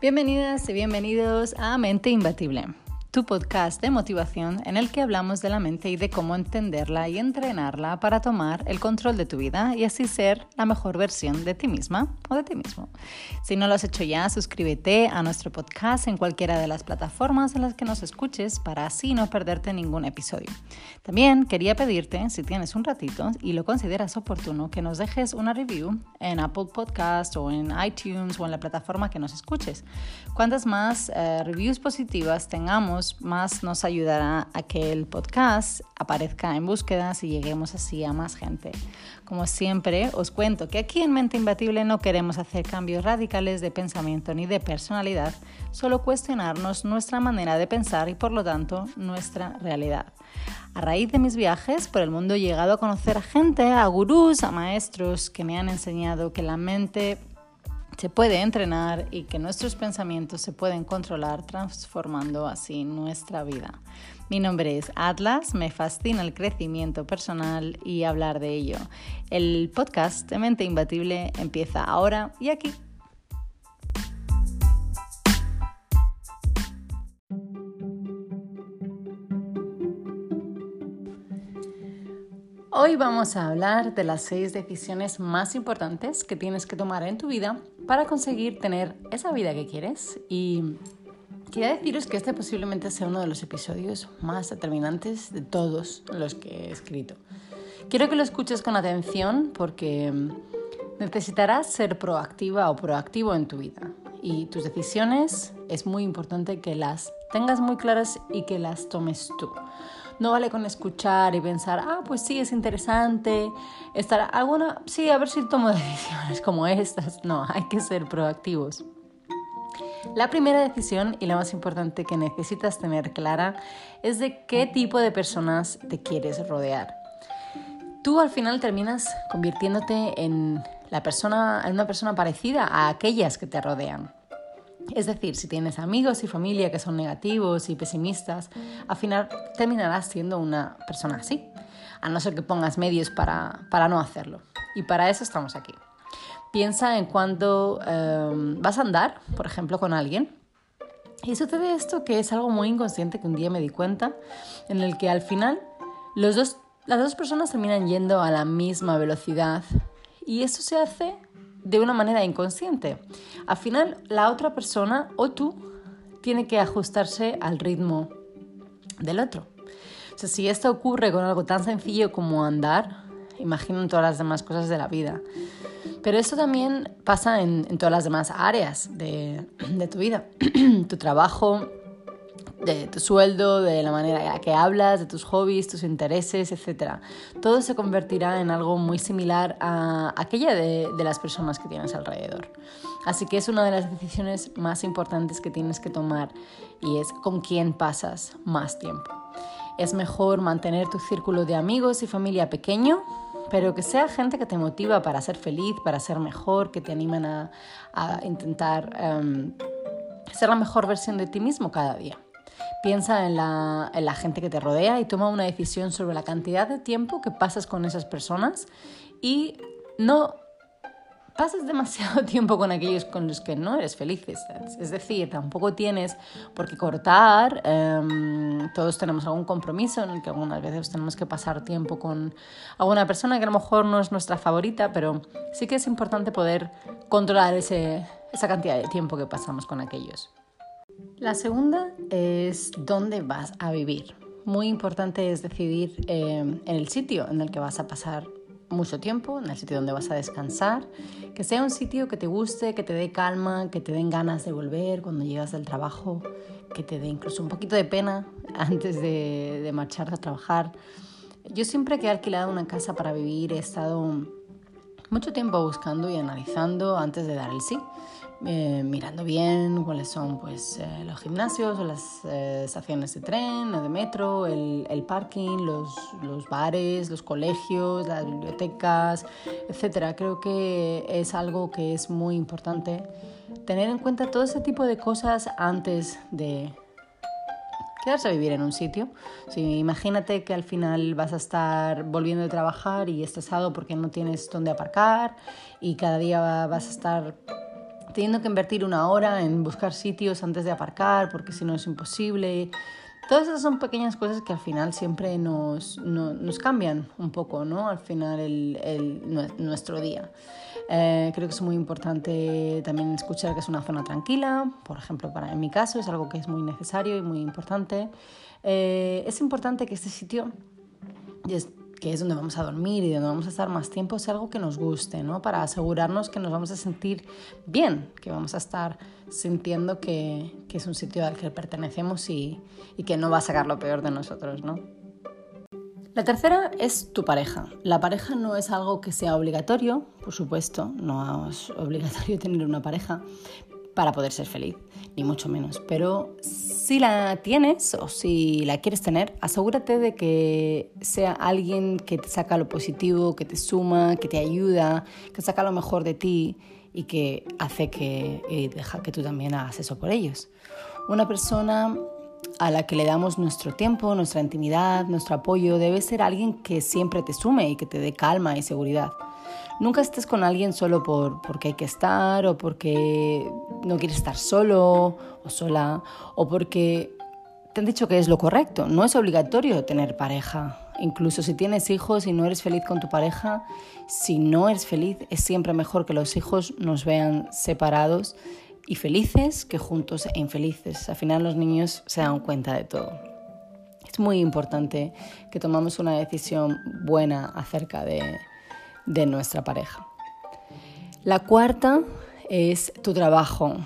Bienvenidas y bienvenidos a Mente Imbatible tu podcast de motivación en el que hablamos de la mente y de cómo entenderla y entrenarla para tomar el control de tu vida y así ser la mejor versión de ti misma o de ti mismo. Si no lo has hecho ya, suscríbete a nuestro podcast en cualquiera de las plataformas en las que nos escuches para así no perderte ningún episodio. También quería pedirte, si tienes un ratito y lo consideras oportuno, que nos dejes una review en Apple Podcast o en iTunes o en la plataforma que nos escuches. Cuantas más eh, reviews positivas tengamos, más nos ayudará a que el podcast aparezca en búsquedas y lleguemos así a más gente. Como siempre, os cuento que aquí en Mente Imbatible no queremos hacer cambios radicales de pensamiento ni de personalidad, solo cuestionarnos nuestra manera de pensar y por lo tanto nuestra realidad. A raíz de mis viajes por el mundo he llegado a conocer a gente, a gurús, a maestros que me han enseñado que la mente se puede entrenar y que nuestros pensamientos se pueden controlar transformando así nuestra vida. Mi nombre es Atlas, me fascina el crecimiento personal y hablar de ello. El podcast de Mente Imbatible empieza ahora y aquí. Hoy vamos a hablar de las seis decisiones más importantes que tienes que tomar en tu vida para conseguir tener esa vida que quieres. Y quería deciros que este posiblemente sea uno de los episodios más determinantes de todos los que he escrito. Quiero que lo escuches con atención porque necesitarás ser proactiva o proactivo en tu vida. Y tus decisiones es muy importante que las tengas muy claras y que las tomes tú. No vale con escuchar y pensar, ah, pues sí, es interesante, estar alguna, sí, a ver si tomo decisiones como estas. No, hay que ser proactivos. La primera decisión y la más importante que necesitas tener clara es de qué tipo de personas te quieres rodear. Tú al final terminas convirtiéndote en la persona, en una persona parecida a aquellas que te rodean. Es decir, si tienes amigos y familia que son negativos y pesimistas, al final terminarás siendo una persona así, a no ser que pongas medios para, no hacerlo. Y para eso estamos aquí. Piensa en cuando em, vas a andar, por ejemplo, con alguien, y sucede esto que es algo muy inconsciente que un día me di cuenta, en el que al final las dos personas terminan yendo a la misma velocidad y eso se hace de una manera inconsciente. Al final, la otra persona o tú tiene que ajustarse al ritmo del otro. O sea, si esto ocurre con algo tan sencillo como andar, imagino todas las demás cosas de la vida. Pero esto también pasa en, todas las demás áreas de tu vida. tu trabajo, de tu sueldo, de la manera que hablas, de tus hobbies, tus intereses, etc. Todo se convertirá en algo muy similar a aquella de, las personas que tienes alrededor. Así que es una de las decisiones más importantes que tienes que tomar y es con quién pasas más tiempo. Es mejor mantener tu círculo de amigos y familia pequeño, pero que sea gente que te motiva para ser feliz, para ser mejor, que te animen a, intentar um, ser la mejor versión de ti mismo cada día. Piensa en la, en la gente que te rodea y toma una decisión sobre la cantidad de tiempo que pasas con esas personas y no pases demasiado tiempo con aquellos con los que no eres feliz. Es decir, tampoco tienes por qué cortar. Em, todos tenemos algún compromiso en el que algunas veces tenemos que pasar tiempo con alguna persona que a lo mejor no es nuestra favorita, pero sí que es importante poder controlar esa cantidad de tiempo que pasamos con aquellos. La segunda es dónde vas a vivir. Muy importante es decidir eh, en el sitio en el que vas a pasar mucho tiempo, en el sitio donde vas a descansar, que sea un sitio que te guste, que te dé calma, que te den ganas de volver cuando llegas del trabajo, que te dé incluso un poquito de pena antes de, de marchar a trabajar. Yo siempre que he alquilado una casa para vivir he estado mucho tiempo buscando y analizando antes de dar el sí. Eh, mirando bien cuáles son pues, eh, los gimnasios o las eh, estaciones de tren o de metro, el, el parking, los, los, bares, los colegios, las bibliotecas, etc. Creo que es algo que es muy importante tener en cuenta todo ese tipo de cosas antes de quedarse a vivir en un sitio. Si imagínate que al final vas a estar volviendo de trabajar y estresado porque no tienes dónde aparcar y cada día vas a estar teniendo que invertir una hora en buscar sitios antes de aparcar, porque si no es imposible. Todas esas son pequeñas cosas que al final siempre nos, nos cambian un poco, ¿no? Al final el, nuestro día. Eh, creo que es muy importante también escuchar que es una zona tranquila, por ejemplo, para, en mi caso es algo que es muy necesario y muy importante. Eh, es importante que este sitio que es donde vamos a dormir y donde vamos a estar más tiempo, es algo que nos guste, ¿no? Para asegurarnos que nos vamos a sentir bien, que vamos a estar sintiendo que, que es un sitio al que pertenecemos y, y, que no va a sacar lo peor de nosotros, ¿no? La tercera es tu pareja. La pareja no es algo que sea obligatorio, por supuesto, no es obligatorio tener una pareja, para poder ser feliz, ni mucho menos. Pero si la tienes o si la quieres tener, asegúrate de que sea alguien que te saca lo positivo, que te suma, que te ayuda, que saca lo mejor de ti y que hace que y deja que tú también hagas eso por ellos. Una persona a la que le damos nuestro tiempo, nuestra intimidad, nuestro apoyo, debe ser alguien que siempre te sume y que te dé calma y seguridad. Nunca estés con alguien solo por, porque hay que estar o porque no quieres estar solo o sola o porque te han dicho que es lo correcto. No es obligatorio tener pareja. Incluso si tienes hijos y no eres feliz con tu pareja, si no eres feliz, es siempre mejor que los hijos nos vean separados y felices que juntos e infelices. Al final los niños se dan cuenta de todo. Es muy importante que tomamos una decisión buena acerca de, de nuestra pareja. La cuarta es tu trabajo.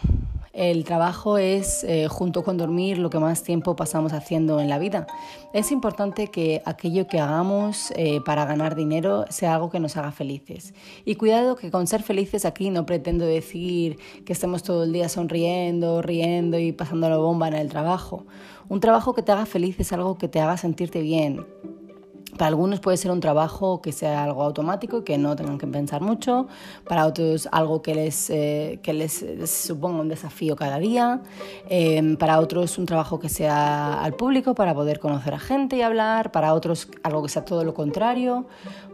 El trabajo es, eh, junto con dormir, lo que más tiempo pasamos haciendo en la vida. Es importante que aquello que hagamos eh, para ganar dinero sea algo que nos haga felices. Y cuidado que con ser felices aquí no pretendo decir que estemos todo el día sonriendo, riendo y pasando la bomba en el trabajo. Un trabajo que te haga feliz es algo que te haga sentirte bien, para algunos puede ser un trabajo que sea algo automático y que no tengan que pensar mucho. Para otros algo que les, eh, que les, suponga un desafío cada día. Em, para otros un trabajo que sea al público para poder conocer a gente y hablar. Para otros algo que sea todo lo contrario.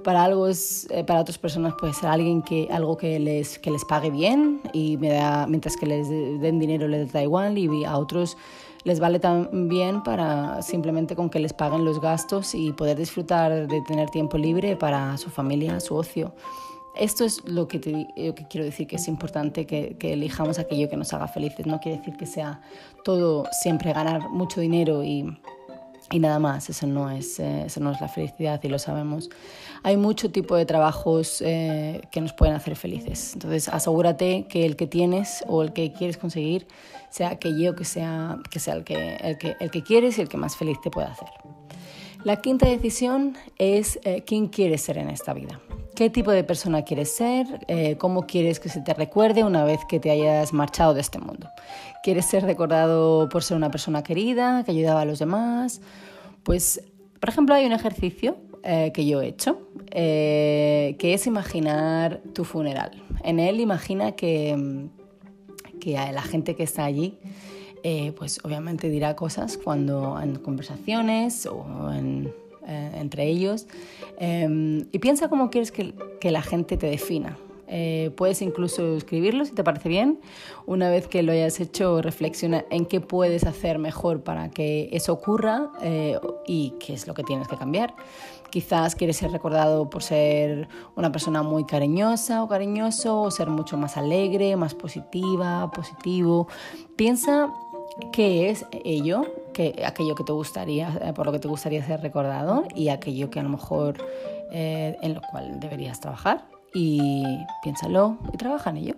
Para, algo es, eh, para otras personas puede ser alguien que, algo que les, que les pague bien y me da, mientras que les den dinero les da igual. Y a otros les vale también para simplemente con que les paguen los gastos y poder disfrutar de tener tiempo libre para su familia, su ocio. Esto es lo que, te, que quiero decir, que es importante que, elijamos aquello que nos haga felices. No quiere decir que sea todo siempre ganar mucho dinero y, y nada más. Eso no, es, eh, eso no es la felicidad y lo sabemos. Hay mucho tipo de trabajos eh, que nos pueden hacer felices. Entonces asegúrate que el que tienes o el que quieres conseguir sea aquello que sea, que sea el, que, el, que, el que quieres y el que más feliz te pueda hacer. La quinta decisión es eh, quién quieres ser en esta vida. ¿Qué tipo de persona quieres ser? Eh, ¿Cómo quieres que se te recuerde una vez que te hayas marchado de este mundo? ¿Quieres ser recordado por ser una persona querida, que ayudaba a los demás? Pues, por ejemplo, hay un ejercicio eh, que yo he hecho, que es imaginar tu funeral. En él imagina que, que la gente que está allí, eh, pues obviamente dirá cosas cuando en conversaciones o eh, entre ellos. Em, y piensa cómo quieres que, que la gente te defina. Eh, puedes incluso escribirlo si te parece bien. Una vez que lo hayas hecho, reflexiona en qué puedes hacer mejor para que eso ocurra y qué es lo que tienes que cambiar. Quizás quieres ser recordado por ser una persona muy cariñosa o cariñoso, o ser mucho más alegre, más positiva, positivo. Piensa qué es ello, que, aquello que te gustaría, eh, por lo que te gustaría ser recordado y aquello que a lo mejor eh, en lo cual deberías trabajar. Y piénsalo y trabaja en ello.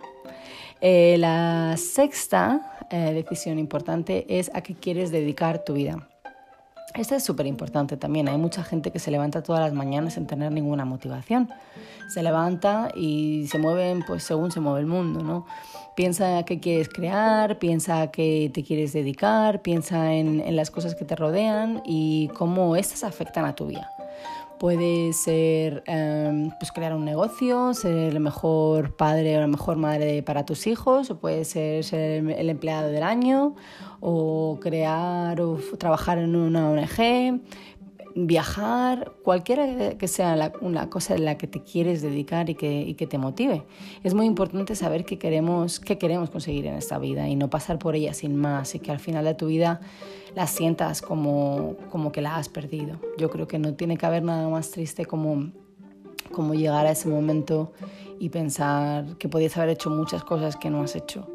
Eh, la sexta decisión importante es a qué quieres dedicar tu vida. Esto es súper importante también. Hay mucha gente que se levanta todas las mañanas sin tener ninguna motivación. Se levanta y se mueven pues según se mueve el mundo, ¿no? Piensa qué quieres crear, piensa qué te quieres dedicar, piensa en, en las cosas que te rodean y cómo estas afectan a tu vida. Puede ser em, pues crear un negocio, ser el mejor padre o la mejor madre para tus hijos, o puede ser ser el empleado del año, o crear o trabajar en una ONG. Viajar, cualquiera que sea una cosa en la que te quieres dedicar y que, te motive. Es muy importante saber qué queremos, conseguir en esta vida y no pasar por ella sin más y que al final de tu vida la sientas como, que la has perdido. Yo creo que no tiene que haber nada más triste como, llegar a ese momento y pensar que podías haber hecho muchas cosas que no has hecho.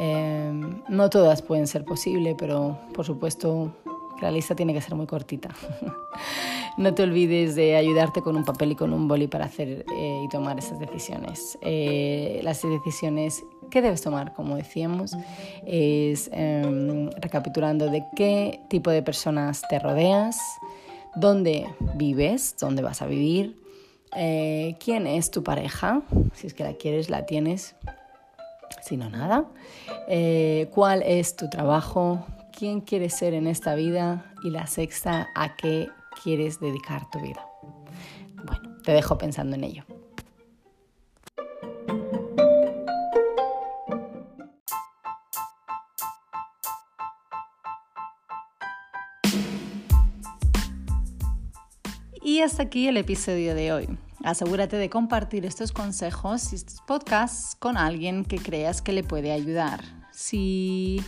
Eh, no todas pueden ser posibles, pero por supuesto la lista tiene que ser muy cortita. no te olvides de ayudarte con un papel y con un boli para hacer eh, y tomar esas decisiones. Eh, las decisiones que debes tomar, como decíamos, es em, recapitulando de qué tipo de personas te rodeas, dónde vives, dónde vas a vivir, eh, quién es tu pareja, si es que la quieres, la tienes, si no nada, cuál es tu trabajo, quién quieres ser en esta vida y la sexta, a qué quieres dedicar tu vida. Bueno, te dejo pensando en ello. Y hasta aquí el episodio de hoy. Asegúrate de compartir estos consejos y estos podcasts con alguien que creas que le puede ayudar. Si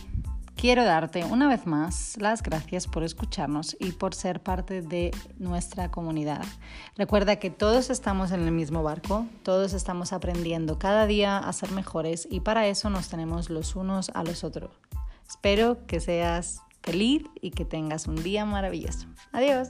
Quiero darte una vez más las gracias por escucharnos y por ser parte de nuestra comunidad. Recuerda que todos estamos en el mismo barco, todos estamos aprendiendo cada día a ser mejores y para eso nos tenemos los unos a los otros. Espero que seas feliz y que tengas un día maravilloso. Adiós.